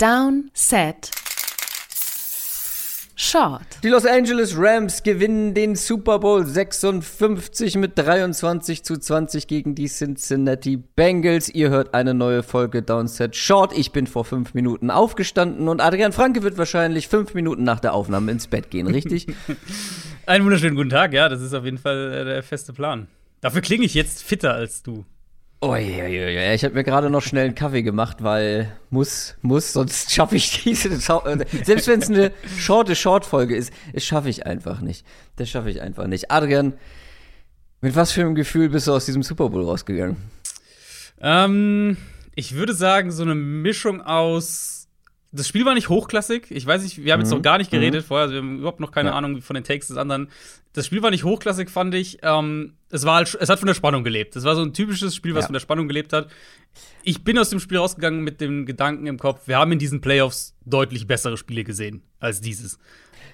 Down, Set, Short. Die Los Angeles Rams gewinnen den Super Bowl 56 mit 23 zu 20 gegen die Cincinnati Bengals. Ihr hört eine neue Folge Downset Short. Ich bin vor fünf Minuten aufgestanden und Adrian Franke wird wahrscheinlich fünf Minuten nach der Aufnahme ins Bett gehen, richtig? Einen wunderschönen guten Tag, ja, das ist auf jeden Fall äh, der feste Plan. Dafür klinge ich jetzt fitter als du. Uiuiui, ich habe mir gerade noch schnell einen Kaffee gemacht, weil muss, muss, sonst schaffe ich diese. Äh, selbst wenn es eine shorte Short-Folge ist, das schaffe ich einfach nicht. Das schaffe ich einfach nicht. Adrian, mit was für einem Gefühl bist du aus diesem Super Bowl rausgegangen? Ähm, ich würde sagen, so eine Mischung aus das Spiel war nicht hochklassig. Ich weiß nicht, wir haben jetzt noch mhm. gar nicht geredet mhm. vorher, also wir haben überhaupt noch keine ja. Ahnung von den Takes des anderen. Das Spiel war nicht hochklassig, fand ich. Ähm, es, war, es hat von der Spannung gelebt. Es war so ein typisches Spiel, was ja. von der Spannung gelebt hat. Ich bin aus dem Spiel rausgegangen mit dem Gedanken im Kopf, wir haben in diesen Playoffs deutlich bessere Spiele gesehen als dieses.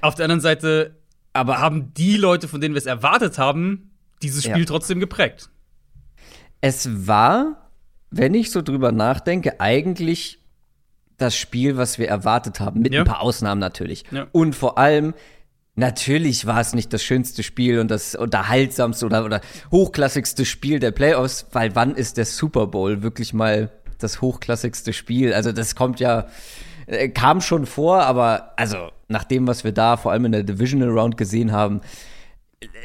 Auf der anderen Seite aber haben die Leute, von denen wir es erwartet haben, dieses Spiel ja. trotzdem geprägt. Es war, wenn ich so drüber nachdenke, eigentlich das Spiel, was wir erwartet haben, mit ja. ein paar Ausnahmen natürlich. Ja. Und vor allem, natürlich war es nicht das schönste Spiel und das unterhaltsamste oder, oder hochklassigste Spiel der Playoffs, weil wann ist der Super Bowl wirklich mal das hochklassigste Spiel? Also das kommt ja, äh, kam schon vor, aber also nach dem, was wir da vor allem in der Divisional Round gesehen haben,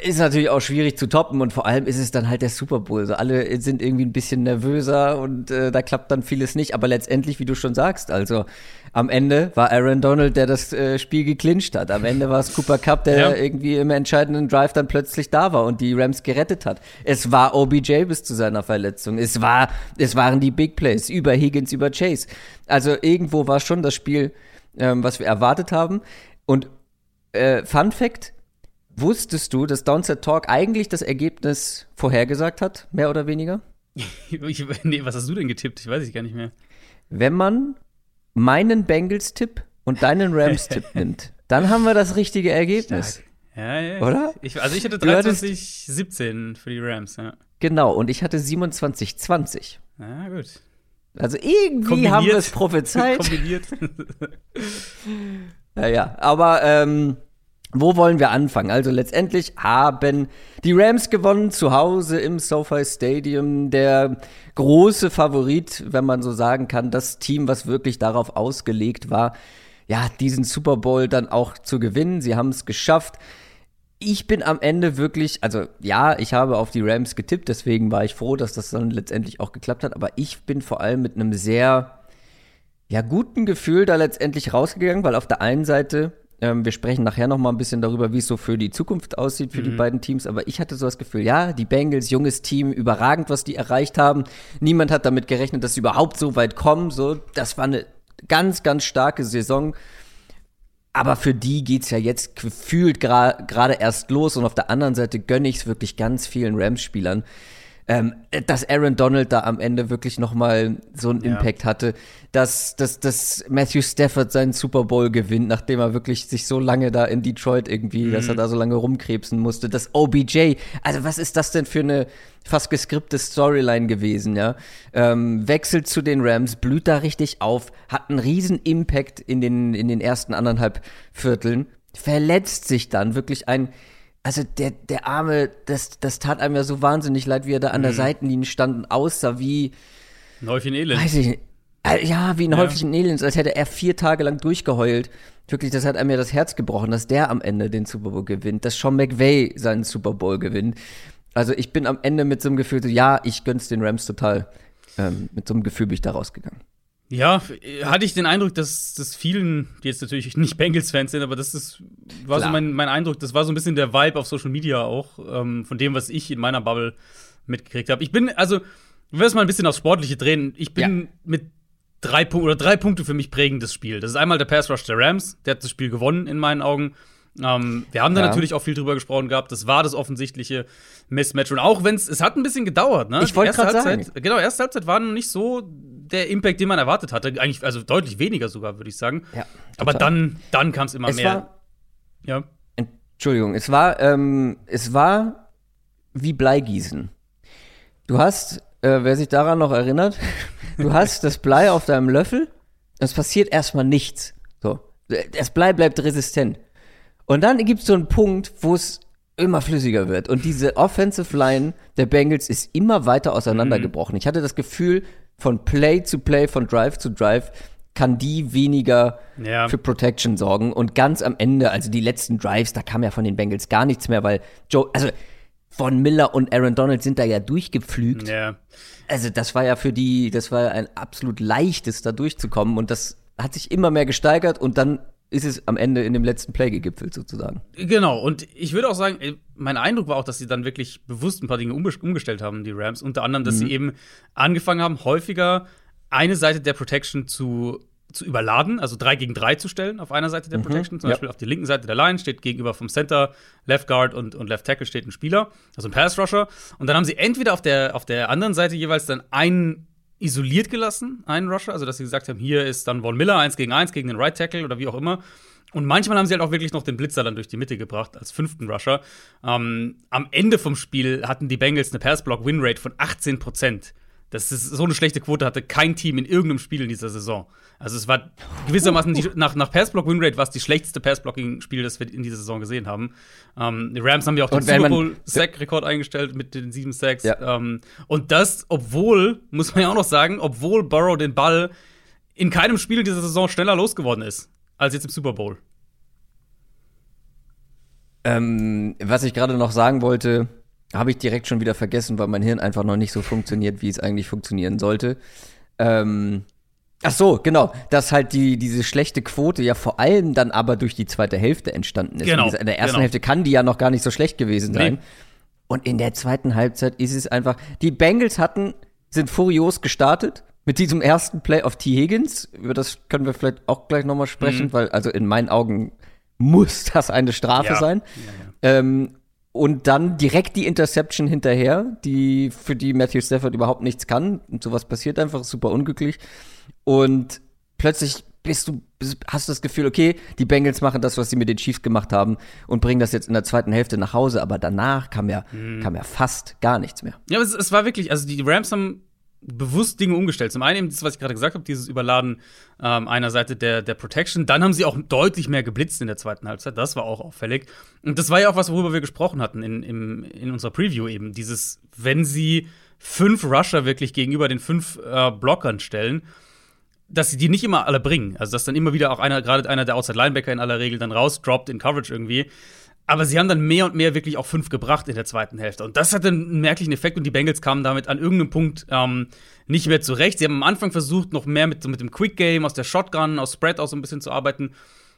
ist natürlich auch schwierig zu toppen und vor allem ist es dann halt der Super Bowl. So alle sind irgendwie ein bisschen nervöser und äh, da klappt dann vieles nicht. Aber letztendlich, wie du schon sagst, also am Ende war Aaron Donald, der das äh, Spiel geclincht hat. Am Ende war es Cooper Cup, der ja. irgendwie im entscheidenden Drive dann plötzlich da war und die Rams gerettet hat. Es war OBJ bis zu seiner Verletzung. Es war, es waren die Big Plays über Higgins, über Chase. Also irgendwo war schon das Spiel, ähm, was wir erwartet haben. Und äh, Fun Fact: Wusstest du, dass Downset Talk eigentlich das Ergebnis vorhergesagt hat, mehr oder weniger? ich, nee, was hast du denn getippt? Ich weiß ich gar nicht mehr. Wenn man meinen Bengals-Tipp und deinen Rams-Tipp nimmt, dann haben wir das richtige Ergebnis. Stark. Ja, ja. Oder? Ich, also ich hatte 23, 17 für die Rams, ja. Genau, und ich hatte 27, 20. Ja, gut. Also irgendwie Kombiniert. haben wir es prophezeit. Kombiniert. naja, aber ähm, wo wollen wir anfangen? Also letztendlich haben die Rams gewonnen zu Hause im SoFi Stadium. Der große Favorit, wenn man so sagen kann, das Team, was wirklich darauf ausgelegt war, ja, diesen Super Bowl dann auch zu gewinnen. Sie haben es geschafft. Ich bin am Ende wirklich, also ja, ich habe auf die Rams getippt, deswegen war ich froh, dass das dann letztendlich auch geklappt hat. Aber ich bin vor allem mit einem sehr, ja, guten Gefühl da letztendlich rausgegangen, weil auf der einen Seite ähm, wir sprechen nachher noch mal ein bisschen darüber, wie es so für die Zukunft aussieht für mhm. die beiden Teams. Aber ich hatte so das Gefühl, ja, die Bengals, junges Team, überragend, was die erreicht haben. Niemand hat damit gerechnet, dass sie überhaupt so weit kommen. So, das war eine ganz, ganz starke Saison. Aber für die geht es ja jetzt gefühlt gerade gra erst los. Und auf der anderen Seite gönne ich es wirklich ganz vielen Rams-Spielern ähm, dass Aaron Donald da am Ende wirklich noch mal so einen ja. Impact hatte, dass, dass, dass Matthew Stafford seinen Super Bowl gewinnt, nachdem er wirklich sich so lange da in Detroit irgendwie, mhm. dass er da so lange rumkrebsen musste, dass OBJ, also was ist das denn für eine fast geskripte Storyline gewesen, ja? Ähm, wechselt zu den Rams, blüht da richtig auf, hat einen riesen Impact in den, in den ersten anderthalb Vierteln, verletzt sich dann wirklich ein also der, der Arme, das, das tat einem ja so wahnsinnig leid, wie er da an der mhm. Seitenlinie stand und aussah wie. Ein Häufchen Elend. Weiß ich äh, Ja, wie ein ja. Häufchen Elend, als hätte er vier Tage lang durchgeheult. Wirklich, das hat einem ja das Herz gebrochen, dass der am Ende den Super Bowl gewinnt, dass Sean McVay seinen Super Bowl gewinnt. Also ich bin am Ende mit so einem Gefühl, so, ja, ich gönn's den Rams total. Ähm, mit so einem Gefühl bin ich da rausgegangen. Ja, hatte ich den Eindruck, dass das vielen, die jetzt natürlich nicht Bengals-Fans sind, aber das ist, war Klar. so mein, mein Eindruck, das war so ein bisschen der Vibe auf Social Media auch, ähm, von dem, was ich in meiner Bubble mitgekriegt habe. Ich bin, also, wir werden es mal ein bisschen aufs Sportliche drehen. Ich bin ja. mit drei Punkten oder drei Punkte für mich prägendes Spiel. Das ist einmal der Pass Rush der Rams, der hat das Spiel gewonnen in meinen Augen. Ähm, wir haben da ja. natürlich auch viel drüber gesprochen gehabt. Das war das offensichtliche Mismatch. Und auch wenn es, es hat ein bisschen gedauert, ne? Ich wollte gerade sagen. Genau, erste Halbzeit war noch nicht so der Impact, den man erwartet hatte. Eigentlich, also deutlich weniger sogar, würde ich sagen. Ja, Aber dann, dann kam es immer mehr. Ja. Entschuldigung, es war, ähm, es war wie Bleigießen. Du hast, äh, wer sich daran noch erinnert, du hast das Blei auf deinem Löffel Es passiert erstmal nichts. So. Das Blei bleibt resistent. Und dann gibt es so einen Punkt, wo es immer flüssiger wird. Und diese Offensive Line der Bengals ist immer weiter auseinandergebrochen. Mhm. Ich hatte das Gefühl, von Play zu Play, von Drive zu Drive, kann die weniger ja. für Protection sorgen. Und ganz am Ende, also die letzten Drives, da kam ja von den Bengals gar nichts mehr, weil Joe, also von Miller und Aaron Donald sind da ja durchgepflügt. Ja. Also das war ja für die, das war ja ein absolut leichtes, da durchzukommen. Und das hat sich immer mehr gesteigert und dann ist es am Ende in dem letzten Play gegipfelt sozusagen. Genau, und ich würde auch sagen, mein Eindruck war auch, dass sie dann wirklich bewusst ein paar Dinge umgestellt haben, die Rams. Unter anderem, dass mhm. sie eben angefangen haben, häufiger eine Seite der Protection zu, zu überladen, also drei gegen drei zu stellen auf einer Seite der mhm. Protection. Zum ja. Beispiel auf der linken Seite der Line steht gegenüber vom Center, Left Guard und, und Left Tackle steht ein Spieler, also ein Pass Rusher. Und dann haben sie entweder auf der, auf der anderen Seite jeweils dann einen isoliert gelassen, einen Rusher, also dass sie gesagt haben, hier ist dann Von Miller eins gegen eins gegen den Right Tackle oder wie auch immer. Und manchmal haben sie halt auch wirklich noch den Blitzer dann durch die Mitte gebracht als fünften Rusher. Ähm, am Ende vom Spiel hatten die Bengals eine Pass-Block-Win-Rate von 18 Prozent. Das ist so eine schlechte Quote hatte kein Team in irgendeinem Spiel in dieser Saison. Also es war gewissermaßen die, nach, nach Passblock Winrate war es die schlechteste Passblocking-Spiel, das wir in dieser Saison gesehen haben. Ähm, die Rams haben ja auch den Super Bowl Sack-Rekord eingestellt mit den sieben Sacks. Ja. Ähm, und das, obwohl, muss man ja auch noch sagen, obwohl Burrow den Ball in keinem Spiel in dieser Saison schneller losgeworden ist als jetzt im Super Bowl. Ähm, was ich gerade noch sagen wollte, habe ich direkt schon wieder vergessen, weil mein Hirn einfach noch nicht so funktioniert, wie es eigentlich funktionieren sollte. Ähm, ach so, genau, dass halt die, diese schlechte Quote ja vor allem dann aber durch die zweite Hälfte entstanden ist. Genau. In der ersten genau. Hälfte kann die ja noch gar nicht so schlecht gewesen sein. Nee. Und in der zweiten Halbzeit ist es einfach, die Bengals hatten, sind furios gestartet mit diesem ersten Play auf T. Higgins. Über das können wir vielleicht auch gleich nochmal sprechen, mhm. weil also in meinen Augen muss das eine Strafe ja. sein. Ja, ja. Ähm, und dann direkt die Interception hinterher, die für die Matthew Stafford überhaupt nichts kann. Und sowas passiert einfach, super unglücklich. Und plötzlich bist du, hast du das Gefühl, okay, die Bengals machen das, was sie mit den Chiefs gemacht haben und bringen das jetzt in der zweiten Hälfte nach Hause, aber danach kam ja, hm. kam ja fast gar nichts mehr. Ja, aber es, es war wirklich, also die Rams haben bewusst Dinge umgestellt. Zum einen eben das, was ich gerade gesagt habe, dieses Überladen ähm, einer Seite der, der Protection. Dann haben sie auch deutlich mehr geblitzt in der zweiten Halbzeit. Das war auch auffällig. Und das war ja auch was, worüber wir gesprochen hatten in, im, in unserer Preview eben. Dieses, wenn sie fünf Rusher wirklich gegenüber den fünf äh, Blockern stellen, dass sie die nicht immer alle bringen. Also, dass dann immer wieder auch einer, gerade einer der Outside Linebacker in aller Regel dann rausdroppt in Coverage irgendwie. Aber sie haben dann mehr und mehr wirklich auch fünf gebracht in der zweiten Hälfte. Und das hat einen merklichen Effekt und die Bengals kamen damit an irgendeinem Punkt ähm, nicht mehr zurecht. Sie haben am Anfang versucht, noch mehr mit, mit dem Quick Game aus der Shotgun, aus Spread auch so ein bisschen zu arbeiten.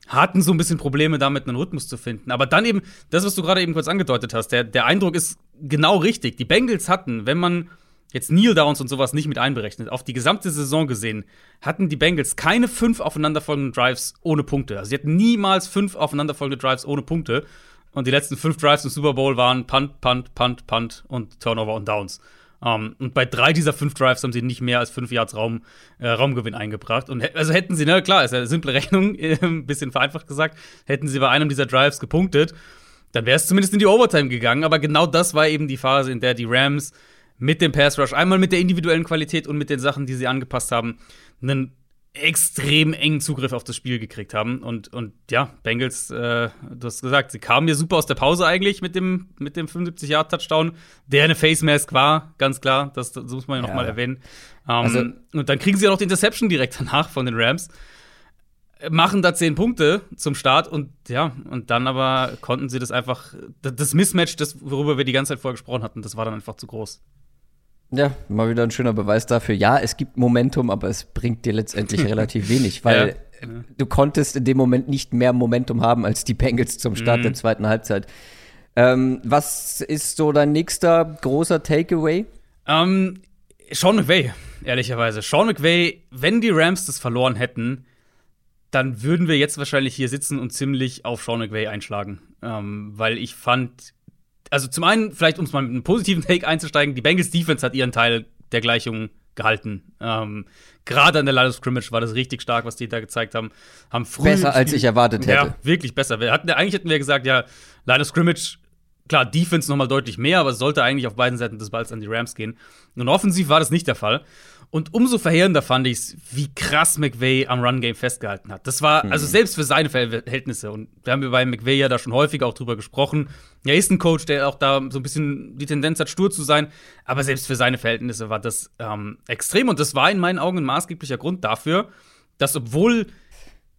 Hatten so ein bisschen Probleme damit, einen Rhythmus zu finden. Aber dann eben, das, was du gerade eben kurz angedeutet hast, der, der Eindruck ist genau richtig. Die Bengals hatten, wenn man jetzt Kneel Downs und sowas nicht mit einberechnet, auf die gesamte Saison gesehen, hatten die Bengals keine fünf aufeinanderfolgenden Drives ohne Punkte. Also sie hatten niemals fünf aufeinanderfolgende Drives ohne Punkte. Und die letzten fünf Drives im Super Bowl waren Punt, Punt, Punt, Punt und Turnover und Downs. Um, ähm, und bei drei dieser fünf Drives haben sie nicht mehr als fünf Yards Raum, äh, Raumgewinn eingebracht. Und also hätten sie, ne, klar, ist ja eine simple Rechnung, ein bisschen vereinfacht gesagt, hätten sie bei einem dieser Drives gepunktet, dann wäre es zumindest in die Overtime gegangen. Aber genau das war eben die Phase, in der die Rams mit dem Pass Rush, einmal mit der individuellen Qualität und mit den Sachen, die sie angepasst haben, einen extrem engen Zugriff auf das Spiel gekriegt haben. Und, und ja, Bengals, äh, du hast gesagt, sie kamen mir super aus der Pause eigentlich mit dem, mit dem 75-Yard-Touchdown, der eine Face Mask war, ganz klar. Das, das muss man ja, ja. noch erwähnen. Um, also, und dann kriegen sie ja noch die Interception direkt danach von den Rams. Machen da zehn Punkte zum Start und ja, und dann aber konnten sie das einfach, das Mismatch, das, worüber wir die ganze Zeit vorher gesprochen hatten, das war dann einfach zu groß. Ja, mal wieder ein schöner Beweis dafür. Ja, es gibt Momentum, aber es bringt dir letztendlich relativ wenig, weil ja. du konntest in dem Moment nicht mehr Momentum haben als die Bengals zum Start mhm. der zweiten Halbzeit. Ähm, was ist so dein nächster großer Takeaway? Ähm, Sean McVay, ehrlicherweise. Sean McVay, wenn die Rams das verloren hätten, dann würden wir jetzt wahrscheinlich hier sitzen und ziemlich auf Sean McVay einschlagen. Ähm, weil ich fand, also zum einen, vielleicht um es mal mit einem positiven Take einzusteigen, die Bengals Defense hat ihren Teil der Gleichung gehalten. Ähm, Gerade an der Line of Scrimmage war das richtig stark, was die da gezeigt haben. haben früh besser als ich erwartet hätte. Ja, wirklich besser. Wir hatten, eigentlich hätten wir gesagt, ja, Line of Scrimmage, klar, Defense noch mal deutlich mehr, aber es sollte eigentlich auf beiden Seiten des Balls an die Rams gehen. Und offensiv war das nicht der Fall. Und umso verheerender fand ich es, wie krass McVay am Run-Game festgehalten hat. Das war, also mhm. selbst für seine Verhältnisse, und wir haben bei McVay ja da schon häufig auch drüber gesprochen. Er ist ein Coach, der auch da so ein bisschen die Tendenz hat, stur zu sein. Aber selbst für seine Verhältnisse war das ähm, extrem. Und das war in meinen Augen ein maßgeblicher Grund dafür, dass obwohl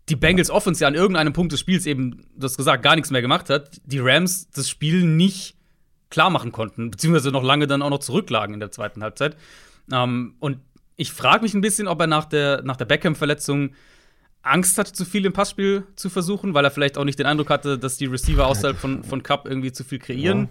die Bengals Offense ja an irgendeinem Punkt des Spiels eben, du hast gesagt, gar nichts mehr gemacht hat, die Rams das Spiel nicht klar machen konnten, beziehungsweise noch lange dann auch noch zurücklagen in der zweiten Halbzeit. Ähm, und ich frage mich ein bisschen, ob er nach der, nach der Beckham-Verletzung Angst hatte, zu viel im Passspiel zu versuchen, weil er vielleicht auch nicht den Eindruck hatte, dass die Receiver außerhalb von, von Cup irgendwie zu viel kreieren. Ja.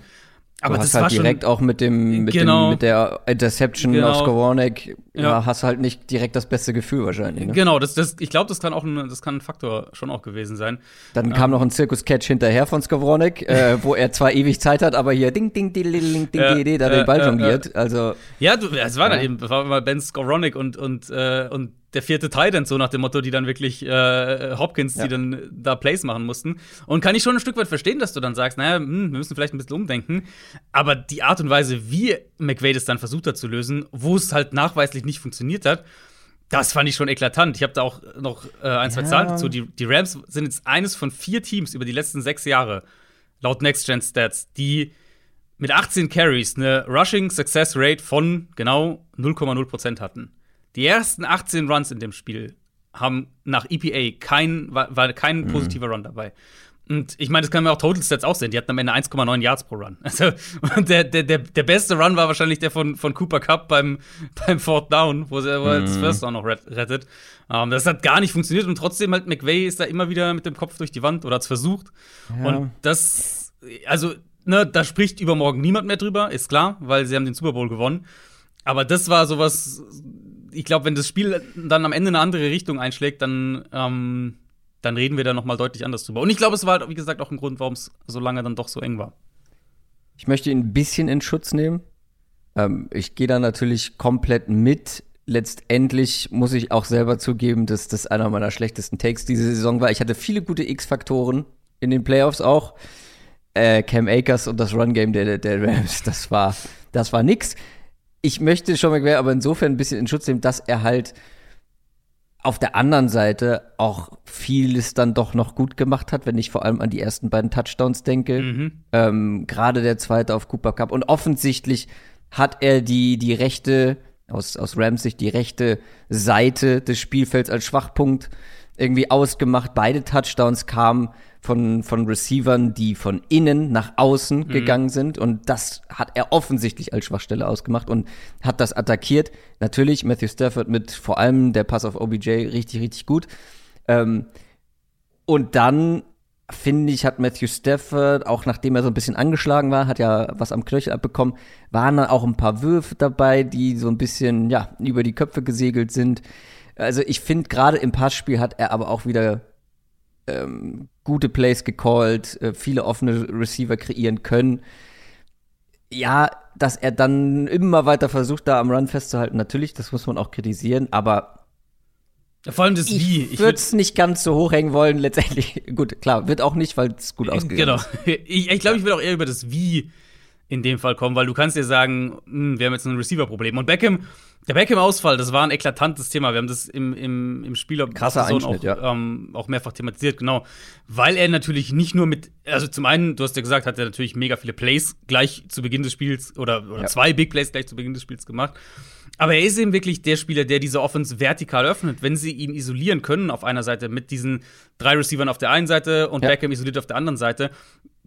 Aber du hast halt direkt auch mit dem, mit, genau, dem, mit der Interception genau, auf Skowronek, ja. hast halt nicht direkt das beste Gefühl wahrscheinlich. Ne? Genau, das, das, ich glaube, das kann auch ein, das kann ein Faktor schon auch gewesen sein. Dann ähm, kam noch ein Zirkus-Catch hinterher von Skowronek, äh, wo er zwar ewig Zeit hat, aber hier ding, ding, ding, ding, ding, ja, ding, da den Ball jongliert. Also, ja, du, es war dann eben, war mal Ben Skowronek und, und, äh, und der vierte Titan, so nach dem Motto, die dann wirklich äh, Hopkins, ja. die dann da Plays machen mussten. Und kann ich schon ein Stück weit verstehen, dass du dann sagst, naja, hm, wir müssen vielleicht ein bisschen umdenken. Aber die Art und Weise, wie McVay das dann versucht hat zu lösen, wo es halt nachweislich nicht funktioniert hat, das fand ich schon eklatant. Ich habe da auch noch äh, ein, zwei ja. Zahlen dazu. Die, die Rams sind jetzt eines von vier Teams über die letzten sechs Jahre, laut Next Gen Stats, die mit 18 Carries eine Rushing Success Rate von genau 0,0% hatten. Die ersten 18 Runs in dem Spiel haben nach EPA kein, war, war kein mhm. positiver Run dabei. Und ich meine, das kann man auch Total Stats auch sehen. Die hatten am Ende 1,9 Yards pro Run. Also, der, der, der, der beste Run war wahrscheinlich der von, von Cooper Cup beim, beim Fourth Down, wo er, er das mhm. First Down noch rettet. Um, ähm, das hat gar nicht funktioniert und trotzdem halt McVay ist da immer wieder mit dem Kopf durch die Wand oder hat es versucht. Ja. Und das, also, ne, da spricht übermorgen niemand mehr drüber, ist klar, weil sie haben den Super Bowl gewonnen. Aber das war sowas, ich glaube, wenn das Spiel dann am Ende eine andere Richtung einschlägt, dann, ähm, dann reden wir da noch mal deutlich anders drüber. Und ich glaube, es war halt, wie gesagt, auch ein Grund, warum es so lange dann doch so eng war. Ich möchte ihn ein bisschen in Schutz nehmen. Ähm, ich gehe da natürlich komplett mit. Letztendlich muss ich auch selber zugeben, dass das einer meiner schlechtesten Takes diese Saison war. Ich hatte viele gute X-Faktoren in den Playoffs auch. Äh, Cam Akers und das Run-Game der, der Rams, das war, das war nix ich möchte Sean McVay aber insofern ein bisschen in Schutz nehmen, dass er halt auf der anderen Seite auch vieles dann doch noch gut gemacht hat, wenn ich vor allem an die ersten beiden Touchdowns denke. Mhm. Ähm, Gerade der zweite auf Cooper Cup. Und offensichtlich hat er die, die rechte, aus, aus Rams Sicht, die rechte Seite des Spielfelds als Schwachpunkt irgendwie ausgemacht. Beide Touchdowns kamen von, von Receivern, die von innen nach außen mhm. gegangen sind. Und das hat er offensichtlich als Schwachstelle ausgemacht und hat das attackiert. Natürlich Matthew Stafford mit vor allem der Pass auf OBJ richtig, richtig gut. Ähm, und dann finde ich, hat Matthew Stafford, auch nachdem er so ein bisschen angeschlagen war, hat ja was am Knöchel abbekommen, waren dann auch ein paar Würfe dabei, die so ein bisschen, ja, über die Köpfe gesegelt sind. Also ich finde, gerade im Passspiel hat er aber auch wieder ähm, gute Plays gecallt, äh, viele offene Receiver kreieren können. Ja, dass er dann immer weiter versucht, da am Run festzuhalten, natürlich, das muss man auch kritisieren, aber vor allem das ich Wie. Ich würde es nicht ganz so hochhängen wollen, letztendlich. Gut, klar, wird auch nicht, weil es gut ausgegangen genau. ist. Genau. Ich, ich glaube, ich würde auch eher über das Wie in dem Fall kommen, weil du kannst dir sagen, hm, wir haben jetzt ein Receiver-Problem. Und Beckham der Beckham-Ausfall, das war ein eklatantes Thema. Wir haben das im, im, im Spiel Krasser auch, ja. ähm, auch mehrfach thematisiert, genau. Weil er natürlich nicht nur mit, also zum einen, du hast ja gesagt, hat er natürlich mega viele Plays gleich zu Beginn des Spiels oder, oder ja. zwei Big Plays gleich zu Beginn des Spiels gemacht. Aber er ist eben wirklich der Spieler, der diese Offense vertikal öffnet. Wenn sie ihn isolieren können auf einer Seite mit diesen drei Receivern auf der einen Seite und ja. Beckham isoliert auf der anderen Seite,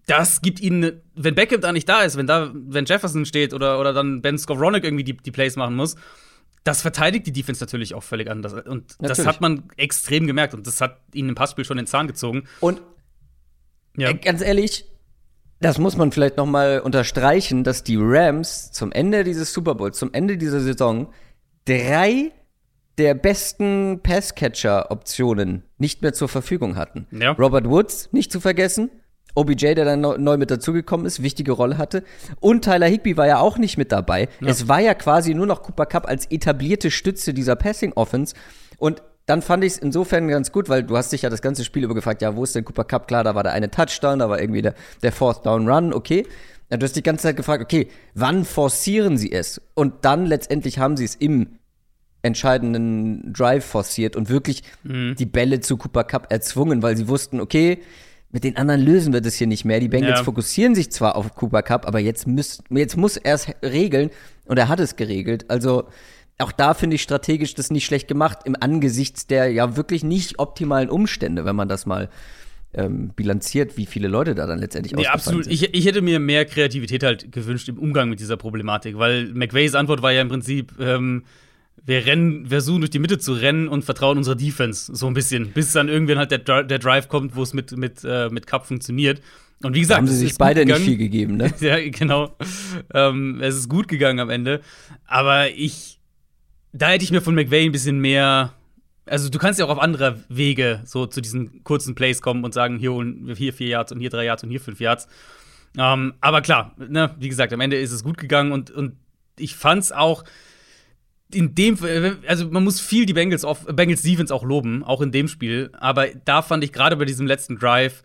das gibt ihnen, wenn Beckham da nicht da ist, wenn da, wenn Jefferson steht oder, oder dann Ben Skowronek irgendwie die, die Plays machen muss, das verteidigt die Defense natürlich auch völlig anders. Und natürlich. das hat man extrem gemerkt. Und das hat ihnen im Passspiel schon den Zahn gezogen. Und ja. Äh, ganz ehrlich, das muss man vielleicht noch mal unterstreichen, dass die Rams zum Ende dieses Super Bowls, zum Ende dieser Saison, drei der besten Passcatcher-Optionen nicht mehr zur Verfügung hatten. Ja. Robert Woods, nicht zu vergessen, OBJ, der dann neu mit dazugekommen ist, wichtige Rolle hatte. Und Tyler Higby war ja auch nicht mit dabei. Ja. Es war ja quasi nur noch Cooper Cup als etablierte Stütze dieser Passing Offense. Und dann fand ich es insofern ganz gut, weil du hast dich ja das ganze Spiel über gefragt, ja, wo ist denn Cooper Cup? Klar, da war der eine Touchdown, da war irgendwie der, der Fourth Down Run, okay. Ja, du hast die ganze Zeit gefragt, okay, wann forcieren sie es? Und dann letztendlich haben sie es im entscheidenden Drive forciert und wirklich mhm. die Bälle zu Cooper Cup erzwungen, weil sie wussten, okay, mit den anderen lösen wir das hier nicht mehr. Die Bengals ja. fokussieren sich zwar auf Cooper Cup, aber jetzt, müsst, jetzt muss er es regeln und er hat es geregelt. Also auch da finde ich strategisch das nicht schlecht gemacht, im Angesicht der ja wirklich nicht optimalen Umstände, wenn man das mal ähm, bilanziert, wie viele Leute da dann letztendlich nee, absolut. Sind. Ich, ich hätte mir mehr Kreativität halt gewünscht im Umgang mit dieser Problematik, weil McVays Antwort war ja im Prinzip, ähm, wir rennen, versuchen durch die Mitte zu rennen und vertrauen unserer Defense so ein bisschen, bis dann irgendwann halt der, der Drive kommt, wo es mit, mit, äh, mit Cup funktioniert. Und wie gesagt, haben sie sich beide nicht viel gegeben, ne? ja, genau. Ähm, es ist gut gegangen am Ende. Aber ich, da hätte ich mir von McVay ein bisschen mehr also du kannst ja auch auf andere Wege so zu diesen kurzen Plays kommen und sagen, hier, hier vier Yards und hier drei Yards und hier fünf Yards. Ähm, aber klar, ne, wie gesagt, am Ende ist es gut gegangen und, und ich fand's auch in dem, also man muss viel die Bengals, auf, Bengals Defense auch loben, auch in dem Spiel. Aber da fand ich gerade bei diesem letzten Drive,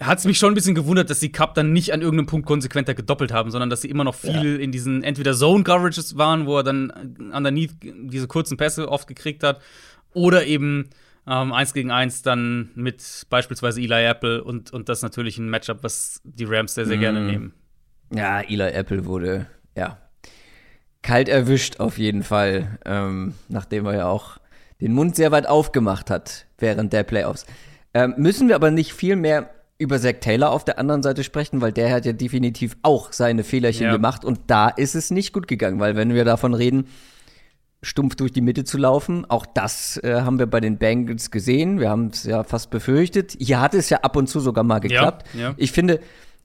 hat es mich schon ein bisschen gewundert, dass die Cup dann nicht an irgendeinem Punkt konsequenter gedoppelt haben, sondern dass sie immer noch viel ja. in diesen entweder Zone Coverages waren, wo er dann underneath diese kurzen Pässe oft gekriegt hat oder eben ähm, eins gegen eins dann mit beispielsweise Eli Apple und, und das natürlich ein Matchup, was die Rams sehr, sehr mm. gerne mhm. nehmen. Ja, Eli Apple wurde, ja, kalt erwischt auf jeden Fall, ähm, nachdem er ja auch den Mund sehr weit aufgemacht hat während der Playoffs. Ähm, müssen wir aber nicht viel mehr über Zach Taylor auf der anderen Seite sprechen, weil der hat ja definitiv auch seine Fehlerchen ja. gemacht und da ist es nicht gut gegangen, weil wenn wir davon reden, stumpf durch die Mitte zu laufen. Auch das äh, haben wir bei den Bengals gesehen. Wir haben es ja fast befürchtet. Hier hat es ja ab und zu sogar mal geklappt. Ja, ja. Ich finde,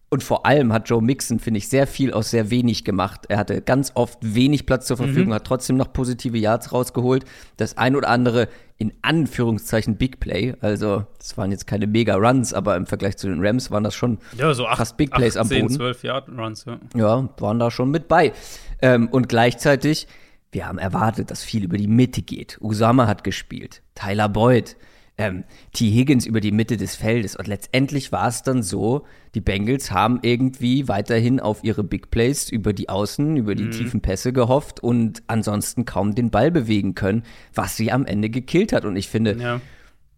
und vor allem hat Joe Mixon, finde ich, sehr viel aus sehr wenig gemacht. Er hatte ganz oft wenig Platz zur Verfügung, mhm. hat trotzdem noch positive Yards rausgeholt. Das ein oder andere in Anführungszeichen Big Play. Also, das waren jetzt keine Mega Runs, aber im Vergleich zu den Rams waren das schon ja, so acht, fast Big Plays 8, am 10, Boden. 12 Yard Runs, ja. Ja, waren da schon mit bei. Ähm, und gleichzeitig wir haben erwartet, dass viel über die Mitte geht. Usama hat gespielt, Tyler Boyd, ähm, T. Higgins über die Mitte des Feldes. Und letztendlich war es dann so, die Bengals haben irgendwie weiterhin auf ihre Big Plays über die Außen, über die mhm. tiefen Pässe gehofft und ansonsten kaum den Ball bewegen können, was sie am Ende gekillt hat. Und ich finde, ja.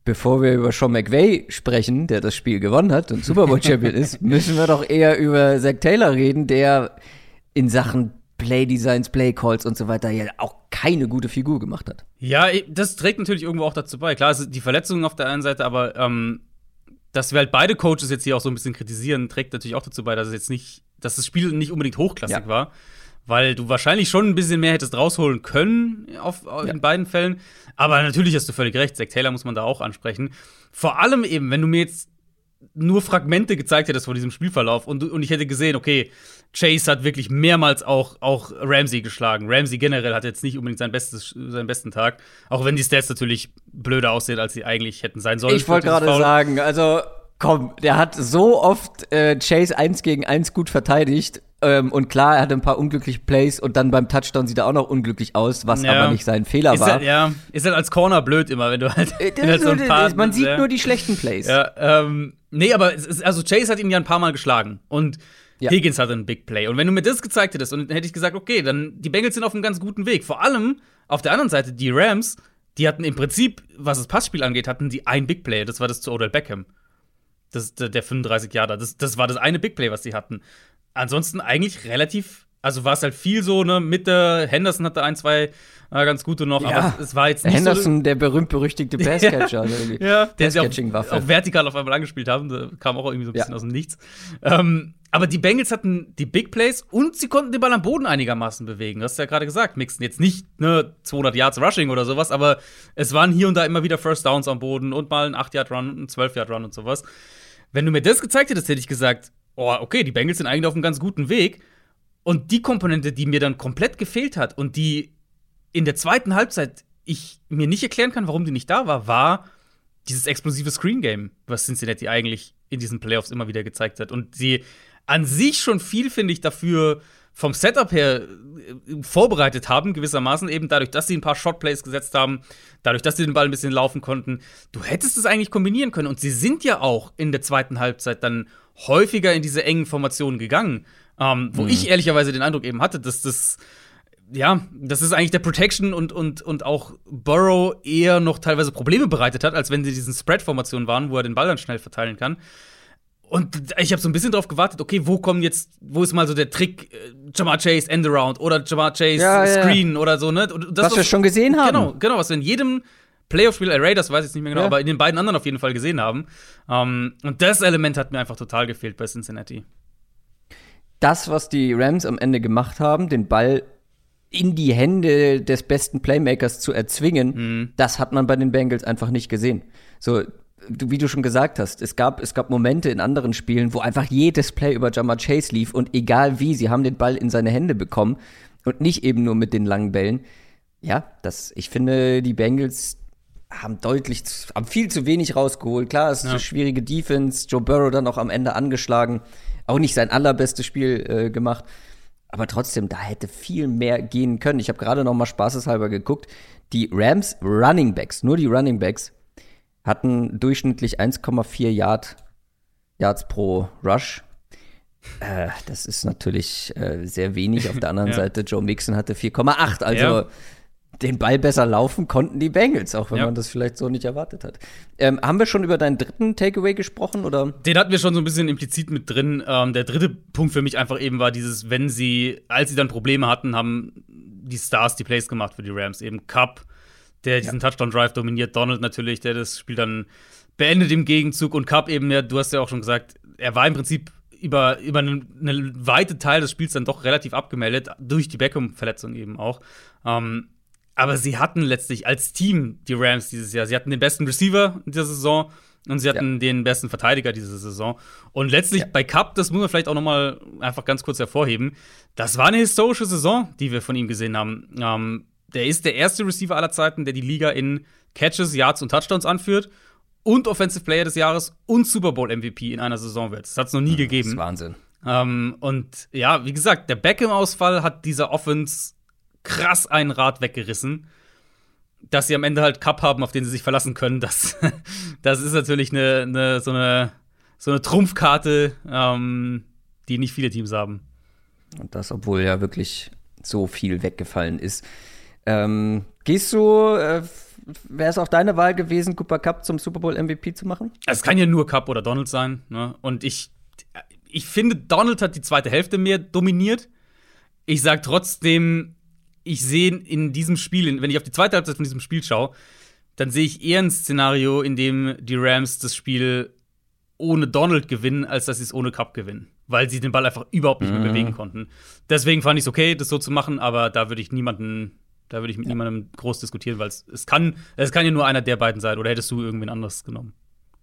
bevor wir über Sean McVay sprechen, der das Spiel gewonnen hat und Super Bowl Champion ist, müssen wir doch eher über Zach Taylor reden, der in Sachen Playdesigns, Playcalls und so weiter ja auch keine gute Figur gemacht hat. Ja, das trägt natürlich irgendwo auch dazu bei. Klar, die Verletzungen auf der einen Seite, aber ähm, dass wir halt beide Coaches jetzt hier auch so ein bisschen kritisieren, trägt natürlich auch dazu bei, dass es jetzt nicht, dass das Spiel nicht unbedingt hochklassig ja. war. Weil du wahrscheinlich schon ein bisschen mehr hättest rausholen können auf, ja. in beiden Fällen. Aber natürlich hast du völlig recht. Zach Taylor muss man da auch ansprechen. Vor allem eben, wenn du mir jetzt nur Fragmente gezeigt hättest von diesem Spielverlauf und, und ich hätte gesehen, okay, Chase hat wirklich mehrmals auch, auch Ramsey geschlagen. Ramsey generell hat jetzt nicht unbedingt sein bestes, seinen besten Tag, auch wenn die Stats natürlich blöder aussehen, als sie eigentlich hätten sein sollen. Ich wollte gerade sagen, also komm, der hat so oft äh, Chase eins gegen eins gut verteidigt. Ähm, und klar, er hatte ein paar unglückliche Plays und dann beim Touchdown sieht er auch noch unglücklich aus, was ja. aber nicht sein Fehler ist war. Halt, ja, ist halt als Corner blöd immer, wenn du halt. Äh, halt so ein paar, man sieht ja. nur die schlechten Plays. Ja, ähm, nee, aber ist, also Chase hat ihn ja ein paar Mal geschlagen und ja. Higgins hatte einen Big Play. Und wenn du mir das gezeigt hättest, und dann hätte ich gesagt, okay, dann die Bengals sind auf einem ganz guten Weg. Vor allem auf der anderen Seite, die Rams, die hatten im Prinzip, was das Passspiel angeht, hatten die ein Big Play. Das war das zu Odell Beckham. Das, der 35 Jahre. Das, das war das eine Big Play, was sie hatten. Ansonsten eigentlich relativ also war es halt viel so, ne, mit der Henderson hatte ein, zwei äh, ganz gute noch, ja. aber es war jetzt nicht Henderson, so, der berühmt-berüchtigte Passcatcher. ja, ja der sie auch, auch vertikal auf einmal angespielt haben, da kam auch irgendwie so ein bisschen ja. aus dem Nichts. Ähm, aber die Bengals hatten die Big Plays und sie konnten den Ball am Boden einigermaßen bewegen. Das hast du ja gerade gesagt, Mixen jetzt nicht ne 200 Yards Rushing oder sowas, aber es waren hier und da immer wieder First Downs am Boden und mal ein 8 Yard Run, ein 12 Yard Run und sowas. Wenn du mir das gezeigt hättest, hätte ich gesagt, oh, okay, die Bengals sind eigentlich auf einem ganz guten Weg. Und die Komponente, die mir dann komplett gefehlt hat und die in der zweiten Halbzeit ich mir nicht erklären kann, warum die nicht da war, war dieses explosive Screen Game, was Cincinnati eigentlich in diesen Playoffs immer wieder gezeigt hat. Und sie an sich schon viel, finde ich, dafür vom Setup her äh, vorbereitet haben, gewissermaßen, eben dadurch, dass sie ein paar Shotplays gesetzt haben, dadurch, dass sie den Ball ein bisschen laufen konnten. Du hättest es eigentlich kombinieren können. Und sie sind ja auch in der zweiten Halbzeit dann häufiger in diese engen Formationen gegangen. Ähm, wo mhm. ich ehrlicherweise den Eindruck eben hatte, dass das ja, das ist eigentlich der Protection und, und, und auch Burrow eher noch teilweise Probleme bereitet hat, als wenn sie diesen Spread-Formationen waren, wo er den Ball dann schnell verteilen kann. Und ich habe so ein bisschen drauf gewartet, okay, wo kommen jetzt, wo ist mal so der Trick, äh, Jamar Chase Endaround oder Jamar Chase Ja, ja, ja. Screen oder so, ne? Und das, was wir schon gesehen haben. Genau, genau, was wir in jedem Playoff-Spiel, äh, Raiders weiß ich jetzt nicht mehr genau, Ja. aber in den beiden anderen auf jeden Fall gesehen haben. Ähm, und das Element hat mir einfach total gefehlt bei Cincinnati. das, was die Rams am Ende gemacht haben, den Ball in die Hände des besten Playmakers zu erzwingen, Mhm. das hat man bei den Bengals einfach nicht gesehen. So, wie du schon gesagt hast, es gab, es gab Momente in anderen Spielen, wo einfach jedes Play über Jamar Chase lief und egal wie, sie haben den Ball in seine Hände bekommen und nicht eben nur mit den langen Bällen. Ja, das, ich finde, die Bengals haben deutlich, zu- haben viel zu wenig rausgeholt. Klar, es ist Ja. eine schwierige Defense. Joe Burrow dann auch am Ende angeschlagen. Auch nicht sein allerbestes Spiel äh, gemacht. Aber trotzdem, da hätte viel mehr gehen können. Ich habe gerade noch mal spaßeshalber geguckt. Die Rams Running Backs, nur die Running Backs, hatten durchschnittlich 1,4 Yard, Yards pro Rush. Äh, das ist natürlich äh, sehr wenig. Auf der anderen Ja. Seite, Joe Mixon hatte 4,8. Also Ja. Den Ball besser laufen konnten die Bengals, auch wenn Ja. man das vielleicht so nicht erwartet hat. Ähm, haben wir schon über deinen dritten Takeaway gesprochen oder? Den hatten wir schon so ein bisschen implizit mit drin. Ähm, der dritte Punkt für mich einfach eben war dieses, wenn sie, als sie dann Probleme hatten, haben die Stars die Plays gemacht für die Rams. Eben Cup, der diesen Touchdown-Drive dominiert, Donald natürlich, der das Spiel dann beendet im Gegenzug und Cup eben, ja, du hast ja auch schon gesagt, er war im Prinzip über, über einen, einen weite Teil des Spiels dann doch relativ abgemeldet, durch die Beckham-Verletzung eben auch. Ähm, aber sie hatten letztlich als Team die Rams dieses Jahr. Sie hatten den besten Receiver in dieser Saison und sie hatten den besten Verteidiger diese Saison. Und letztlich Ja. bei Cup, das muss man vielleicht auch noch mal einfach ganz kurz hervorheben, das war eine historische Saison, die wir von ihm gesehen haben. Ähm, der ist der erste Receiver aller Zeiten, der die Liga in Catches, Yards und Touchdowns anführt und Offensive Player des Jahres und Super Bowl MVP in einer Saison wird. Das hat es noch nie Das ist gegeben. Wahnsinn. Ähm, und ja, wie gesagt, der Beckham-Ausfall hat dieser Offense krass ein Rad weggerissen. Dass sie am Ende halt Cup haben, auf den sie sich verlassen können, das, das ist natürlich eine, eine, so, eine, so eine Trumpfkarte, ähm, die nicht viele Teams haben. Und das, obwohl ja wirklich so viel weggefallen ist. Ähm, gehst du, äh, wäre es auch deine Wahl gewesen, Cooper Cup zum Super Bowl MVP zu machen? Es kann ja nur Cup oder Donald sein. Ne? Und ich, ich finde, Donald hat die zweite Hälfte mehr dominiert. Ich sage trotzdem, ich sehe in diesem Spiel, wenn ich auf die zweite Halbzeit von diesem Spiel schaue, dann sehe ich eher ein Szenario, in dem die Rams das Spiel ohne Donald gewinnen, als dass sie es ohne Cup gewinnen. Weil sie den Ball einfach überhaupt nicht mehr bewegen konnten. Deswegen fand ich es okay, das so zu machen, aber da würde ich niemanden, da würde ich mit niemandem groß diskutieren, weil es, es kann, es kann ja nur einer der beiden sein. Oder hättest du irgendwen anderes genommen?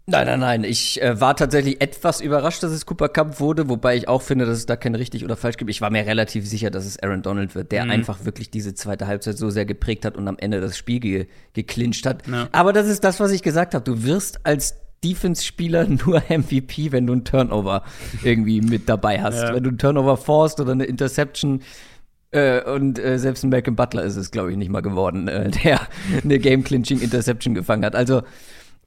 Nein, nein, nein. Ich äh, war tatsächlich etwas überrascht, dass es Cooper Cup wurde, wobei ich auch finde, dass es da kein richtig oder falsch gibt. Ich war mir relativ sicher, dass es Aaron Donald wird, der Mhm. einfach wirklich diese zweite Halbzeit so sehr geprägt hat und am Ende das Spiel ge geclincht hat. Ja. Aber das ist das, was ich gesagt habe. Du wirst als Defense-Spieler nur MVP, wenn du einen Turnover irgendwie mit dabei hast. Ja. Wenn du einen Turnover forst oder eine Interception. Äh, und äh, selbst ein Malcolm Butler ist es, glaube ich, nicht mal geworden, äh, der eine Game-Clinching-Interception gefangen hat. Also,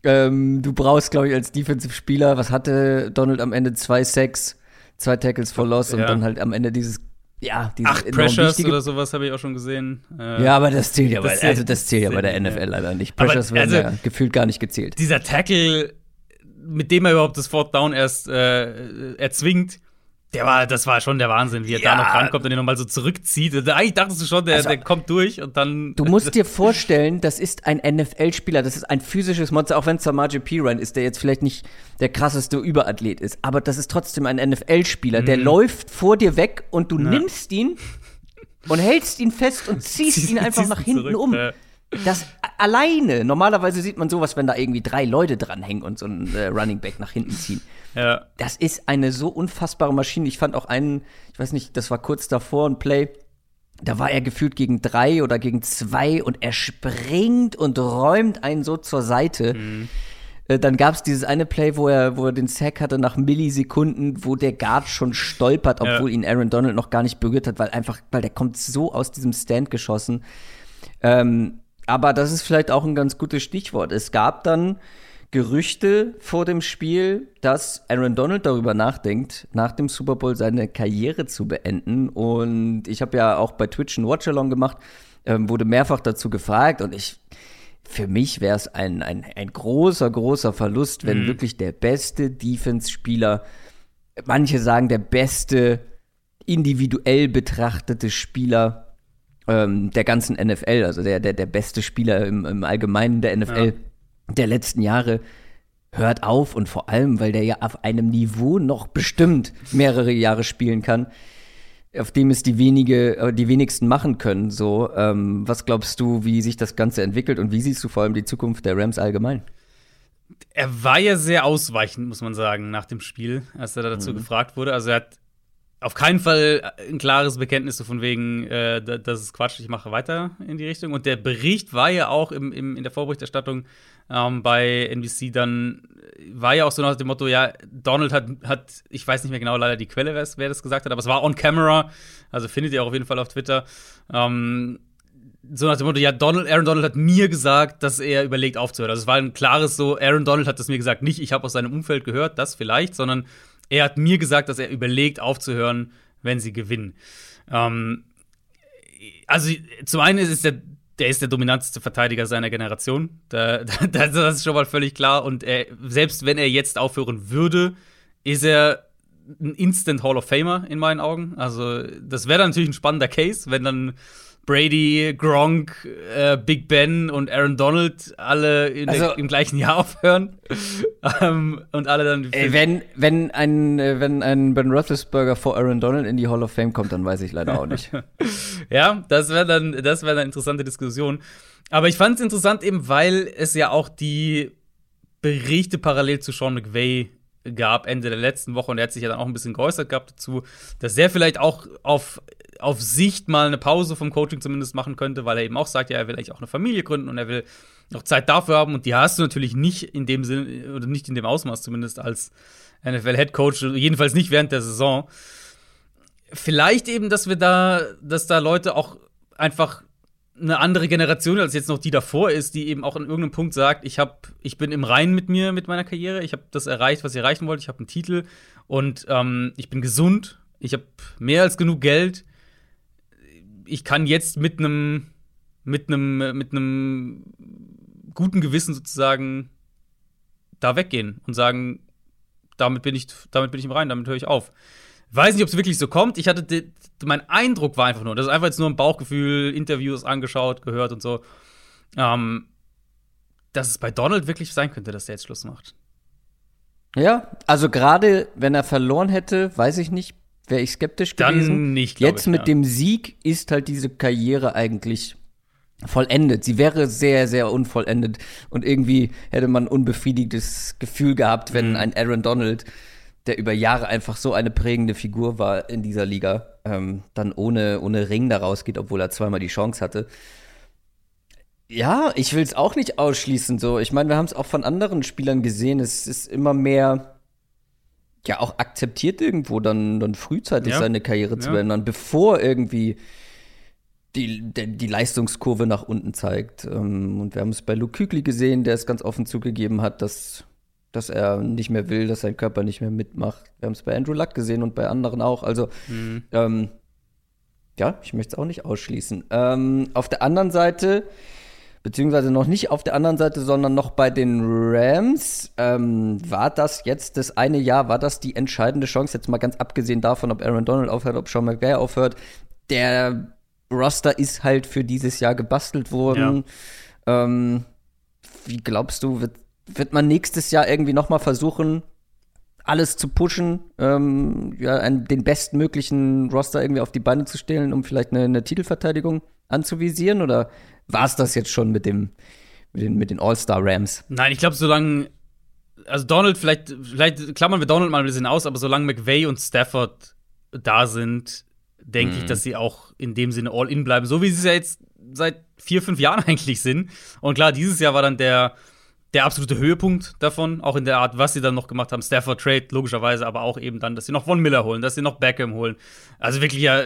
ähm, du brauchst, glaube ich, als Defensive-Spieler, was hatte Donald am Ende? Zwei Sacks, zwei Tackles for Loss und Ja. dann halt am Ende dieses, ja, dieses Acht Pressures wichtige- oder sowas habe ich auch schon gesehen. Äh, Ja, aber das zählt ja, bei, also das zählt ja bei der NFL leider nicht. Aber, Pressures werden also- ja gefühlt gar nicht gezählt. Dieser Tackle, mit dem er überhaupt das Fourth Down erst äh, erzwingt, der war, das war schon der Wahnsinn, wie er Ja. da noch rankommt und den nochmal so zurückzieht. Und Eigentlich dachtest du schon, der, Also- der kommt durch und dann. Du musst dir vorstellen, das ist ein NFL-Spieler, das ist ein physisches Monster, auch wenn es Samaje Piran ist, der jetzt vielleicht nicht der krasseste Überathlet ist, aber das ist trotzdem ein NFL-Spieler, Mhm. der läuft vor dir weg und du nimmst ihn und hältst ihn fest und ziehst ihn einfach nach ihn hinten zurück, um. ja. Das alleine, normalerweise sieht man sowas, wenn da irgendwie drei Leute dranhängen und so ein äh, Running Back nach hinten ziehen. Ja. Das ist eine so unfassbare Maschine. Ich fand auch einen, ich weiß nicht, das war kurz davor ein Play, da war er gefühlt gegen drei oder gegen zwei und er springt und räumt einen so zur Seite. Äh, Dann gab es dieses eine Play, wo er, wo er den Sack hatte nach Millisekunden, wo der Guard schon stolpert, obwohl Ja. ihn Aaron Donald noch gar nicht berührt hat, weil einfach, weil der kommt so aus diesem Stand geschossen. Ähm, aber das ist vielleicht auch ein ganz gutes Stichwort. Es gab dann Gerüchte vor dem Spiel, dass Aaron Donald darüber nachdenkt, nach dem Super Bowl seine Karriere zu beenden. Und ich habe ja auch bei Twitch ein Watchalong gemacht, ähm, wurde mehrfach dazu gefragt und ich für mich wäre es ein, ein, ein großer, großer Verlust, wenn mhm. wirklich der beste Defense-Spieler, manche sagen der beste individuell betrachtete Spieler ähm, der ganzen NFL, also der, der, der beste Spieler im, im Allgemeinen der NFL ja. der letzten Jahre, hört auf und vor allem, weil der ja auf einem Niveau noch bestimmt mehrere Jahre spielen kann, auf dem es die wenige, äh, die wenigsten machen können. So, ähm, was glaubst du, wie sich das Ganze entwickelt und wie siehst du vor allem die Zukunft der Rams allgemein? Er war ja sehr ausweichend, muss man sagen, nach dem Spiel, als er dazu mhm. gefragt wurde. Also er hat auf keinen Fall ein klares Bekenntnis so von wegen, äh, das ist Quatsch, ich mache weiter in die Richtung. Und der Bericht war ja auch im, im, in der Vorberichterstattung ähm, bei NBC dann, war ja auch so nach dem Motto, ja, Donald hat, hat ich weiß nicht mehr genau leider die Quelle, wer, wer das gesagt hat, aber es war on camera, also findet ihr auch auf jeden Fall auf Twitter. Ähm, so nach dem Motto, ja, Donald, Aaron Donald hat mir gesagt, dass er überlegt aufzuhören. Also es war ein klares so, Aaron Donald hat das mir gesagt, nicht ich habe aus seinem Umfeld gehört, das vielleicht, sondern er hat mir gesagt, dass er überlegt, aufzuhören, wenn sie gewinnen. Ähm, also, zum einen ist es der, der ist der dominanteste Verteidiger seiner Generation. Da, da, das ist schon mal völlig klar. Und er, selbst wenn er jetzt aufhören würde, ist er ein Instant Hall of Famer in meinen Augen. Also, das wäre dann natürlich ein spannender Case, wenn dann Brady, Gronk, äh, Big Ben und Aaron Donald alle also, der, im gleichen Jahr aufhören. ähm, und alle dann. Ey, wenn, wenn, ein, äh, wenn ein Ben Roethlisberger vor Aaron Donald in die Hall of Fame kommt, dann weiß ich leider auch nicht. ja, das wäre dann, das wäre eine interessante Diskussion. Aber ich fand es interessant eben, weil es ja auch die Berichte parallel zu Sean McVay gab Ende der letzten Woche und er hat sich ja dann auch ein bisschen geäußert gehabt dazu, dass er vielleicht auch auf auf Sicht mal eine Pause vom Coaching zumindest machen könnte, weil er eben auch sagt, ja, er will eigentlich auch eine Familie gründen und er will noch Zeit dafür haben. Und die hast du natürlich nicht in dem Sinne oder nicht in dem Ausmaß zumindest als NFL Head Coach, jedenfalls nicht während der Saison. Vielleicht eben, dass wir da, dass da Leute auch einfach eine andere Generation als jetzt noch die davor ist, die eben auch an irgendeinem Punkt sagt, ich hab, ich bin im Reinen mit mir, mit meiner Karriere, ich habe das erreicht, was ich erreichen wollte, ich habe einen Titel und ähm, ich bin gesund, ich habe mehr als genug Geld ich kann jetzt mit einem mit einem mit einem guten Gewissen sozusagen da weggehen und sagen, damit bin ich damit bin ich im Reinen, damit höre ich auf. Weiß nicht, ob es wirklich so kommt. Ich hatte mein Eindruck war einfach nur, das ist einfach jetzt nur ein Bauchgefühl, Interviews angeschaut, gehört und so, ähm, dass es bei Donald wirklich sein könnte, dass er jetzt Schluss macht. Ja, also gerade wenn er verloren hätte, weiß ich nicht, wäre ich skeptisch gewesen. Dann nicht, Jetzt ich, mit ja. dem Sieg ist halt diese Karriere eigentlich vollendet. Sie wäre sehr, sehr unvollendet und irgendwie hätte man ein unbefriedigtes Gefühl gehabt, wenn mhm. ein Aaron Donald, der über Jahre einfach so eine prägende Figur war in dieser Liga, ähm, dann ohne, ohne Ring da rausgeht, obwohl er zweimal die Chance hatte. Ja, ich will es auch nicht ausschließen. So, ich meine, wir haben es auch von anderen Spielern gesehen. Es ist immer mehr ja auch akzeptiert irgendwo dann, dann frühzeitig ja. seine Karriere ja. zu beenden, bevor irgendwie die, die, die, Leistungskurve nach unten zeigt. Ähm, und wir haben es bei Luke Kügli gesehen, der es ganz offen zugegeben hat, dass, dass er nicht mehr will, dass sein Körper nicht mehr mitmacht. Wir haben es bei Andrew Luck gesehen und bei anderen auch. Also, mhm. ähm, ja, ich möchte es auch nicht ausschließen. Ähm, auf der anderen Seite beziehungsweise noch nicht auf der anderen Seite, sondern noch bei den Rams. Ähm, war das jetzt das eine Jahr, war das die entscheidende Chance, jetzt mal ganz abgesehen davon, ob Aaron Donald aufhört, ob Sean McVay aufhört. Der Roster ist halt für dieses Jahr gebastelt worden. Ja. Ähm, wie glaubst du, wird, wird man nächstes Jahr irgendwie noch mal versuchen, alles zu pushen, ähm, ja, einen, den bestmöglichen Roster irgendwie auf die Beine zu stellen, um vielleicht eine, eine Titelverteidigung anzuvisieren? Oder war es das jetzt schon mit dem mit den, mit den All-Star-Rams? Nein, ich glaube, solange also Donald, vielleicht, vielleicht klammern wir Donald mal ein bisschen aus, aber solange McVay und Stafford da sind, denke mhm. ich, dass sie auch in dem Sinne all in bleiben, so wie sie es ja jetzt seit vier, fünf Jahren eigentlich sind. Und klar, dieses Jahr war dann der, der absolute Höhepunkt davon, auch in der Art, was sie dann noch gemacht haben. Stafford Trade, logischerweise, aber auch eben dann, dass sie noch Von Miller holen, dass sie noch Beckham holen. Also wirklich ja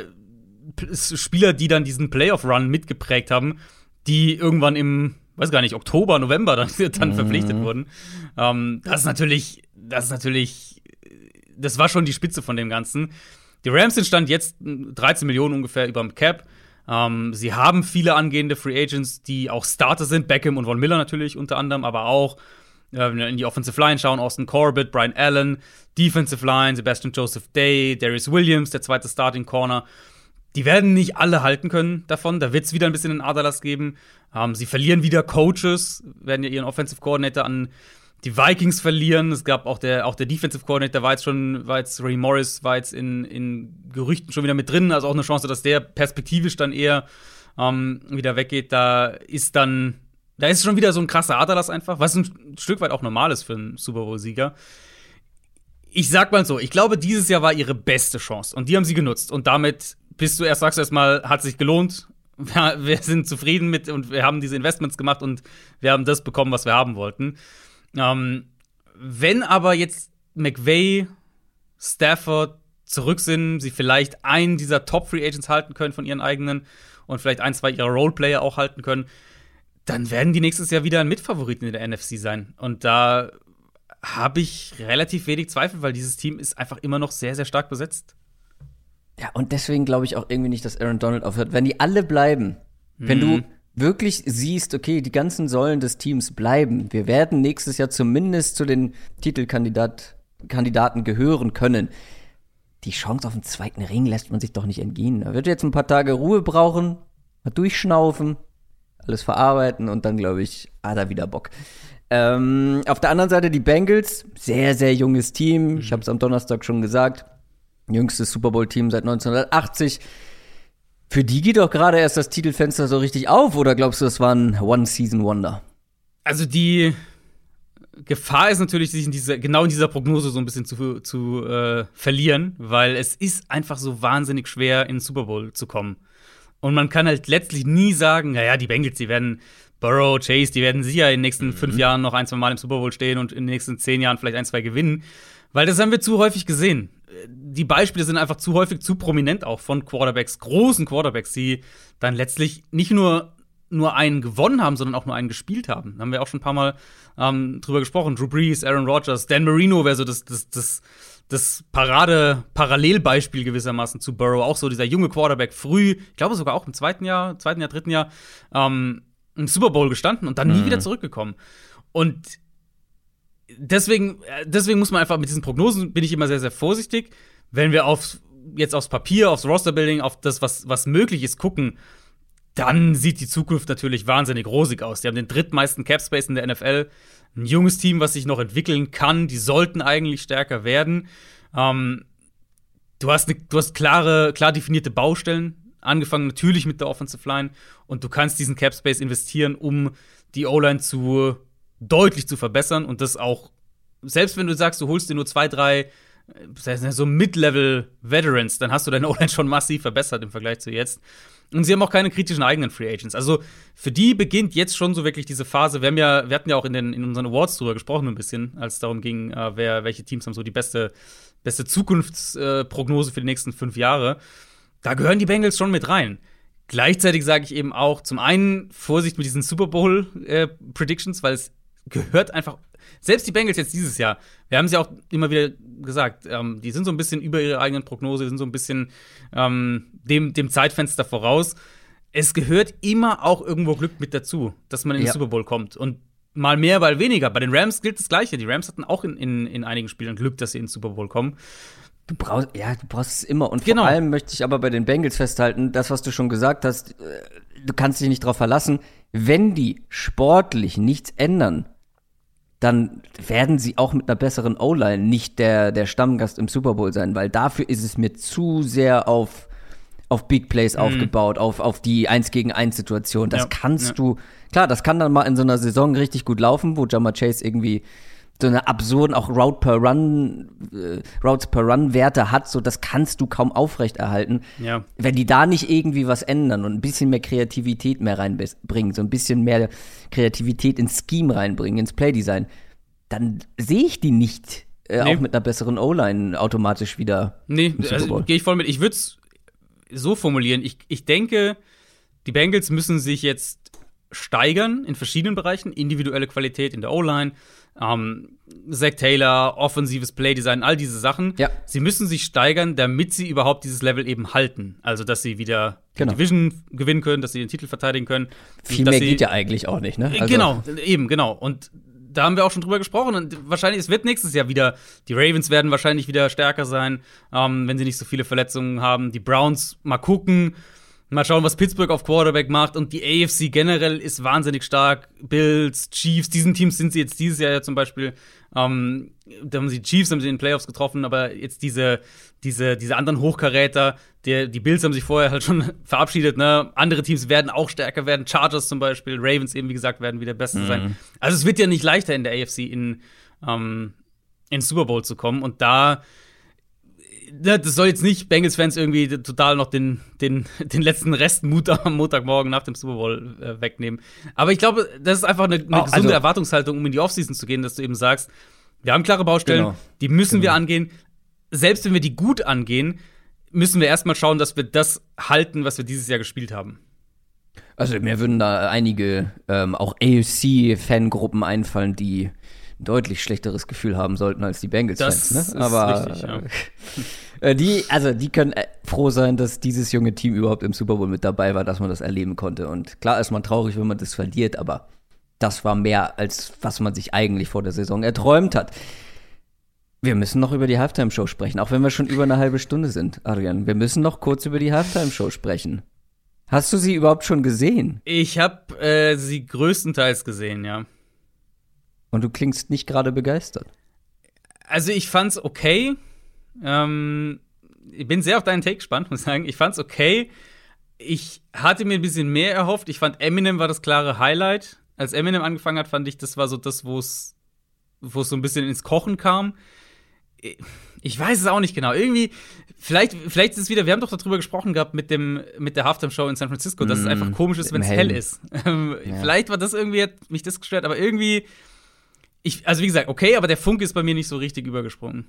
Spieler, die dann diesen Playoff-Run mitgeprägt haben, die irgendwann im weiß gar nicht, Oktober, November dann, dann mhm. verpflichtet wurden. Ähm, das ist natürlich, das ist natürlich, das war schon die Spitze von dem Ganzen. Die Rams sind stand jetzt 13 Millionen ungefähr über dem Cap. Ähm, sie haben viele angehende Free Agents, die auch Starter sind. Beckham und Von Miller natürlich unter anderem, aber auch äh, wenn wir in die Offensive Line schauen, Austin Corbett, Brian Allen, Defensive Line, Sebastian Joseph Day, Darius Williams, der zweite Starting Corner. Die werden nicht alle halten können davon. Da wird es wieder ein bisschen einen Aderlass geben. Ähm, sie verlieren wieder Coaches, werden ja ihren Offensive Coordinator an die Vikings verlieren. Es gab auch der, auch der Defensive Coordinator war jetzt schon, war jetzt Ray Morris, war jetzt in, in Gerüchten schon wieder mit drin. Also auch eine Chance, dass der perspektivisch dann eher ähm, wieder weggeht. Da ist dann, da ist schon wieder so ein krasser Aderlass einfach, was ein Stück weit auch normal ist für einen Super Bowl-Sieger. Ich sag mal so, ich glaube, dieses Jahr war ihre beste Chance und die haben sie genutzt. Und damit bist du erst, sagst du erstmal, hat sich gelohnt. Wir, wir sind zufrieden mit und wir haben diese Investments gemacht und wir haben das bekommen, was wir haben wollten. Ähm, wenn aber jetzt McVay, Stafford zurück sind, sie vielleicht einen dieser Top Free Agents halten können von ihren eigenen und vielleicht ein, zwei ihrer Roleplayer auch halten können, dann werden die nächstes Jahr wieder ein Mitfavoriten in der NFC sein. Und da habe ich relativ wenig Zweifel, weil dieses Team ist einfach immer noch sehr, sehr stark besetzt. Ja, und deswegen glaube ich auch irgendwie nicht, dass Aaron Donald aufhört. Wenn die alle bleiben, mhm. wenn du mhm wirklich siehst, okay, die ganzen Säulen des Teams bleiben. Wir werden nächstes Jahr zumindest zu den Titelkandidaten gehören können. Die Chance auf den zweiten Ring lässt man sich doch nicht entgehen. Da wird jetzt ein paar Tage Ruhe brauchen, mal durchschnaufen, alles verarbeiten und dann, glaube ich, hat er wieder Bock. Ähm, auf der anderen Seite die Bengals, sehr, sehr junges Team. Ich habe es am Donnerstag schon gesagt. Jüngstes Super Bowl-Team seit 1980. Für die geht doch gerade erst das Titelfenster so richtig auf, oder glaubst du, das war ein One-Season-Wonder? Also die Gefahr ist natürlich, sich in dieser, genau in dieser Prognose so ein bisschen zu, zu äh, verlieren, weil es ist einfach so wahnsinnig schwer, in den Super Bowl zu kommen. Und man kann halt letztlich nie sagen, naja, die Bengals, die werden Burrow, Chase, die werden sicher in den nächsten mhm. fünf Jahren noch ein, zwei Mal im Super Bowl stehen und in den nächsten zehn Jahren vielleicht ein, zwei gewinnen. Weil das haben wir zu häufig gesehen die Beispiele sind einfach zu häufig zu prominent auch von Quarterbacks, großen Quarterbacks, die dann letztlich nicht nur nur einen gewonnen haben, sondern auch nur einen gespielt haben. Da haben wir auch schon ein paar Mal ähm, drüber gesprochen. Drew Brees, Aaron Rodgers, Dan Marino wäre so das, das, das, das Parade-Parallelbeispiel gewissermaßen zu Burrow. Auch so dieser junge Quarterback früh, ich glaube sogar auch im zweiten Jahr, zweiten Jahr, dritten Jahr, ähm, im Super Bowl gestanden und dann mhm. nie wieder zurückgekommen. Und deswegen, äh, deswegen muss man einfach mit diesen Prognosen bin ich immer sehr, sehr vorsichtig. Wenn wir auf, jetzt aufs Papier, aufs Rosterbuilding, auf das, was, was möglich ist, gucken, dann sieht die Zukunft natürlich wahnsinnig rosig aus. Die haben den drittmeisten Cap Space in der NFL. Ein junges Team, was sich noch entwickeln kann. Die sollten eigentlich stärker werden. Ähm, du, hast ne, du hast klare, klar definierte Baustellen. Angefangen natürlich mit der Offensive Line. Und du kannst diesen Cap Space investieren, um die O-Line zu deutlich zu verbessern und das auch, selbst wenn du sagst, du holst dir nur zwei, drei so Mid-Level-Veterans, dann hast du deine O-Line schon massiv verbessert im Vergleich zu jetzt. Und sie haben auch keine kritischen eigenen Free Agents. Also für die beginnt jetzt schon so wirklich diese Phase. Wir, haben ja, wir hatten ja auch in, den, in unseren Awards drüber gesprochen, ein bisschen, als es darum ging, äh, wer, welche Teams haben so die beste, beste Zukunftsprognose äh, für die nächsten fünf Jahre. Da gehören die Bengals schon mit rein. Gleichzeitig sage ich eben auch zum einen Vorsicht mit diesen Super Bowl äh, Predictions, weil es gehört einfach. Selbst die Bengals jetzt dieses Jahr, wir haben es ja auch immer wieder gesagt, ähm, die sind so ein bisschen über ihre eigenen Prognose, sind so ein bisschen ähm, dem, dem Zeitfenster voraus. Es gehört immer auch irgendwo Glück mit dazu, dass man in den ja. Super Bowl kommt. Und mal mehr, mal weniger. Bei den Rams gilt das Gleiche. Die Rams hatten auch in, in, in einigen Spielen Glück, dass sie in den Super Bowl kommen. Du brauchst, ja, du brauchst es immer. Und genau. vor allem möchte ich aber bei den Bengals festhalten, das, was du schon gesagt hast, äh, du kannst dich nicht darauf verlassen, wenn die sportlich nichts ändern, dann werden sie auch mit einer besseren O-Line nicht der, der Stammgast im Super Bowl sein, weil dafür ist es mir zu sehr auf, auf Big Plays mhm. aufgebaut, auf, auf die 1 gegen 1 Situation. Das ja, kannst ja. du, klar, das kann dann mal in so einer Saison richtig gut laufen, wo Jammer Chase irgendwie so eine absurden auch Route per Run äh, Routes per Run Werte hat, so das kannst du kaum aufrechterhalten. Ja. Wenn die da nicht irgendwie was ändern und ein bisschen mehr Kreativität mehr reinbringen, so ein bisschen mehr Kreativität ins Scheme reinbringen, ins Playdesign, dann sehe ich die nicht äh, nee. auch mit einer besseren O-Line automatisch wieder. Nee, also gehe ich voll mit. Ich würde es so formulieren. Ich, ich denke, die Bengals müssen sich jetzt steigern in verschiedenen Bereichen, individuelle Qualität in der O-Line, ähm, Zach Taylor, offensives Playdesign, all diese Sachen. Ja. Sie müssen sich steigern, damit sie überhaupt dieses Level eben halten. Also, dass sie wieder Genau. die Division gewinnen können, dass sie den Titel verteidigen können. Viel mehr geht ja eigentlich auch nicht, ne? Also- genau, eben, genau. Und da haben wir auch schon drüber gesprochen. Und wahrscheinlich, es wird nächstes Jahr wieder, die Ravens werden wahrscheinlich wieder stärker sein, ähm, wenn sie nicht so viele Verletzungen haben. Die Browns mal gucken. Mal schauen, was Pittsburgh auf Quarterback macht. Und die AFC generell ist wahnsinnig stark. Bills, Chiefs, diesen Teams sind sie jetzt dieses Jahr ja zum Beispiel. Ähm, da haben sie die Chiefs haben sie in den Playoffs getroffen, aber jetzt diese, diese, diese anderen Hochkaräter, der, die Bills haben sich vorher halt schon verabschiedet, ne? Andere Teams werden auch stärker werden. Chargers zum Beispiel, Ravens eben, wie gesagt, werden wieder Beste sein. Also es wird ja nicht leichter in der AFC in, ähm, in Super Bowl zu kommen. Und da das soll jetzt nicht Bengals-Fans irgendwie total noch den, den, den letzten Rest Mut am Montagmorgen nach dem Super Bowl äh, wegnehmen. Aber ich glaube, das ist einfach eine, eine Oh, gesunde also- Erwartungshaltung, um in die Offseason zu gehen, dass du eben sagst, wir haben klare Baustellen, Genau. die müssen wir Genau. angehen. Selbst wenn wir die gut angehen, müssen wir erstmal schauen, dass wir das halten, was wir dieses Jahr gespielt haben. Also mir würden da einige ähm, auch AFC-Fangruppen einfallen, die deutlich schlechteres Gefühl haben sollten als die Bengals-Fans. Ne? Aber richtig, ja. äh, die, also die können äh, froh sein, dass dieses junge Team überhaupt im Super Bowl mit dabei war, dass man das erleben konnte. Und klar ist man traurig, wenn man das verliert, aber das war mehr als was man sich eigentlich vor der Saison erträumt hat. Wir müssen noch über die Halftime-Show sprechen, auch wenn wir schon über eine halbe Stunde sind, Adrian. Wir müssen noch kurz über die Halftime-Show sprechen. Hast du sie überhaupt schon gesehen? Ich habe äh, sie größtenteils gesehen, ja. Und du klingst nicht gerade begeistert. Also ich fand's okay. Ähm, ich bin sehr auf deinen Take gespannt, muss ich sagen. Ich fand's okay. Ich hatte mir ein bisschen mehr erhofft. Ich fand Eminem war das klare Highlight. Als Eminem angefangen hat, fand ich, das war so das, wo es wo es so ein bisschen ins Kochen kam. Ich weiß es auch nicht genau. Irgendwie, vielleicht, vielleicht ist es wieder, wir haben doch darüber gesprochen gehabt mit, dem, mit der Halftime-Show in San Francisco, dass es Mm, einfach komisch ist, wenn es hell ist. Ähm, Ja. Vielleicht war das irgendwie, hat mich das gestört, aber irgendwie, ich, also wie gesagt, okay, aber der Funke ist bei mir nicht so richtig übergesprungen.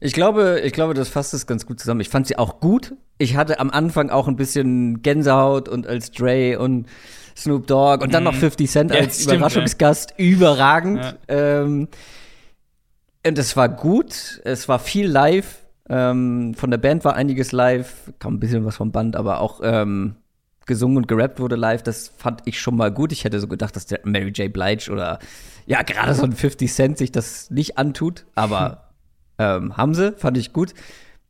Ich glaube, ich glaube, das fasst es ganz gut zusammen. Ich fand sie auch gut. Ich hatte am Anfang auch ein bisschen Gänsehaut und als Dre und Snoop Dogg und dann noch 50 Cent Mhm. Ja, als stimmt, Überraschungsgast. Überragend. Ja. Ähm, und es war gut. Es war viel live. Ähm, von der Band war einiges live. Kam ein bisschen was vom Band, aber auch ähm, gesungen und gerappt wurde live. Das fand ich schon mal gut. Ich hätte so gedacht, dass der Mary J. Blige oder ja, gerade so ein 50 Cent sich das nicht antut. Aber ähm, haben sie, fand ich gut.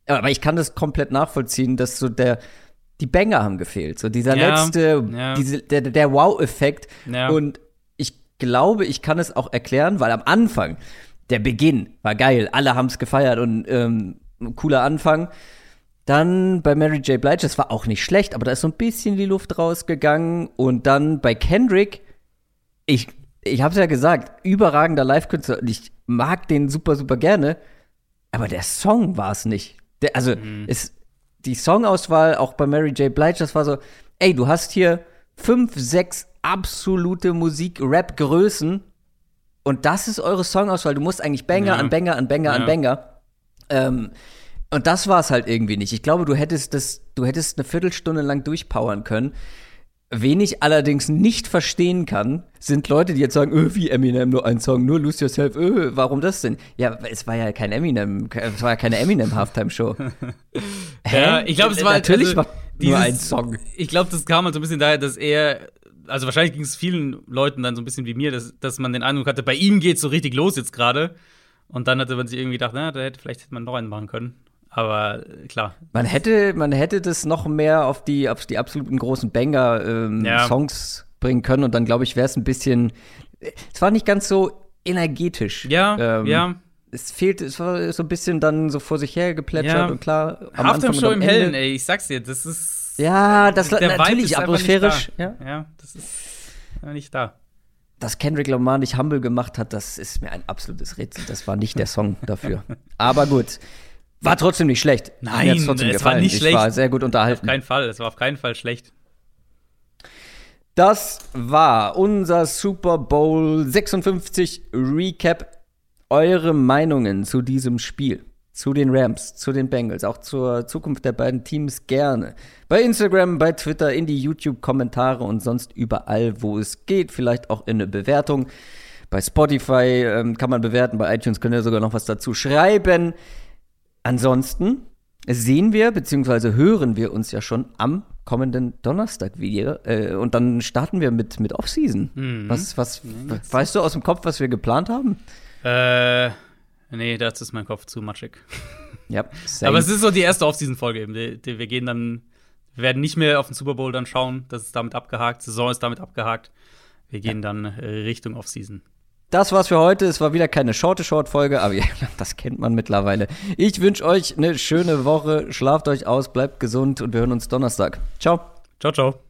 Aber ich kann das komplett nachvollziehen, dass so der, die Banger haben gefehlt. So dieser Ja, letzte, ja. diese, der, der Wow-Effekt. Ja. Und ich glaube, ich kann es auch erklären, weil am Anfang, der Beginn war geil. Alle haben es gefeiert und ähm, ein cooler Anfang. Dann bei Mary J. Blige, das war auch nicht schlecht, aber da ist so ein bisschen die Luft rausgegangen. Und dann bei Kendrick, ich, ich hab's ja gesagt, überragender Live-Künstler und ich mag den super, super gerne. Aber der Song war es nicht. Der, also, es, die Songauswahl auch bei Mary J. Blige, das war so, ey, du hast hier fünf, sechs absolute Musik-Rap-Größen und das ist eure Songauswahl. Du musst eigentlich Banger Ja. an Banger an Banger an Ja. Banger. Ähm, und das war es halt irgendwie nicht. Ich glaube, du hättest das, du hättest eine Viertelstunde lang durchpowern können. Wen ich allerdings nicht verstehen kann, sind Leute, die jetzt sagen, öh, wie Eminem nur ein Song, nur Lose Yourself, öh, warum das denn? Ja, es war ja kein Eminem, es war ja keine Eminem Halftime Show. Ja, ich glaube, es war halt, natürlich also, war nur dieses- ein Song. Ich glaube, das kam halt so ein bisschen daher, dass er, also wahrscheinlich ging es vielen Leuten dann so ein bisschen wie mir, dass, dass man den Eindruck hatte, bei ihm geht's so richtig los jetzt gerade. Und dann hatte man sich irgendwie gedacht, na, da hätte vielleicht hätte man noch einen machen können. Aber äh, klar. Man hätte, man hätte das noch mehr auf die, auf die absoluten großen Banger-Songs Ja. Songs bringen können und dann glaube ich, wäre es ein bisschen, es war nicht ganz so energetisch. Ja, Ähm, ja. Es fehlt, es war so ein bisschen dann so vor sich her geplätschert Ja. und klar. am Anfang am im Hellen, ey, ich sag's dir, das ist. Ja, das der Vibe natürlich einfach atmosphärisch. Ja. ja, das ist nicht da. Dass Kendrick Lamar nicht Humble gemacht hat, das ist mir ein absolutes Rätsel. Das war nicht der Song dafür. Aber gut. War trotzdem nicht schlecht. Nein, es war gefallen. nicht ich schlecht. war sehr gut Auf unterhalten. keinen Fall, es war auf keinen Fall schlecht. Das war unser Super Bowl 56 Recap. Eure Meinungen zu diesem Spiel. zu den Rams, zu den Bengals, auch zur Zukunft der beiden Teams gerne. Bei Instagram, bei Twitter, in die YouTube-Kommentare und sonst überall, wo es geht. Vielleicht auch in eine Bewertung. Bei Spotify ähm, kann man bewerten, bei iTunes könnt ihr sogar noch was dazu schreiben. Ansonsten sehen wir bzw. hören wir uns ja schon am kommenden Donnerstag wieder. Äh, und dann starten wir mit, mit Offseason. Mhm. Was, was, ja, weißt du aus dem Kopf, was wir geplant haben? Äh, nee, dazu ist mein Kopf zu matschig. Ja, Aber es ist so die erste Offseason-Folge eben. Wir, wir gehen dann, wir werden nicht mehr auf den Super Bowl dann schauen. Das ist damit abgehakt. Saison ist damit abgehakt. Wir gehen ja. dann äh, Richtung Offseason. Das war's für heute. Es war wieder keine Shorte-Short-Folge, aber ja, das kennt man mittlerweile. Ich wünsche euch eine schöne Woche. Schlaft euch aus, bleibt gesund und wir hören uns Donnerstag. Ciao. Ciao, ciao.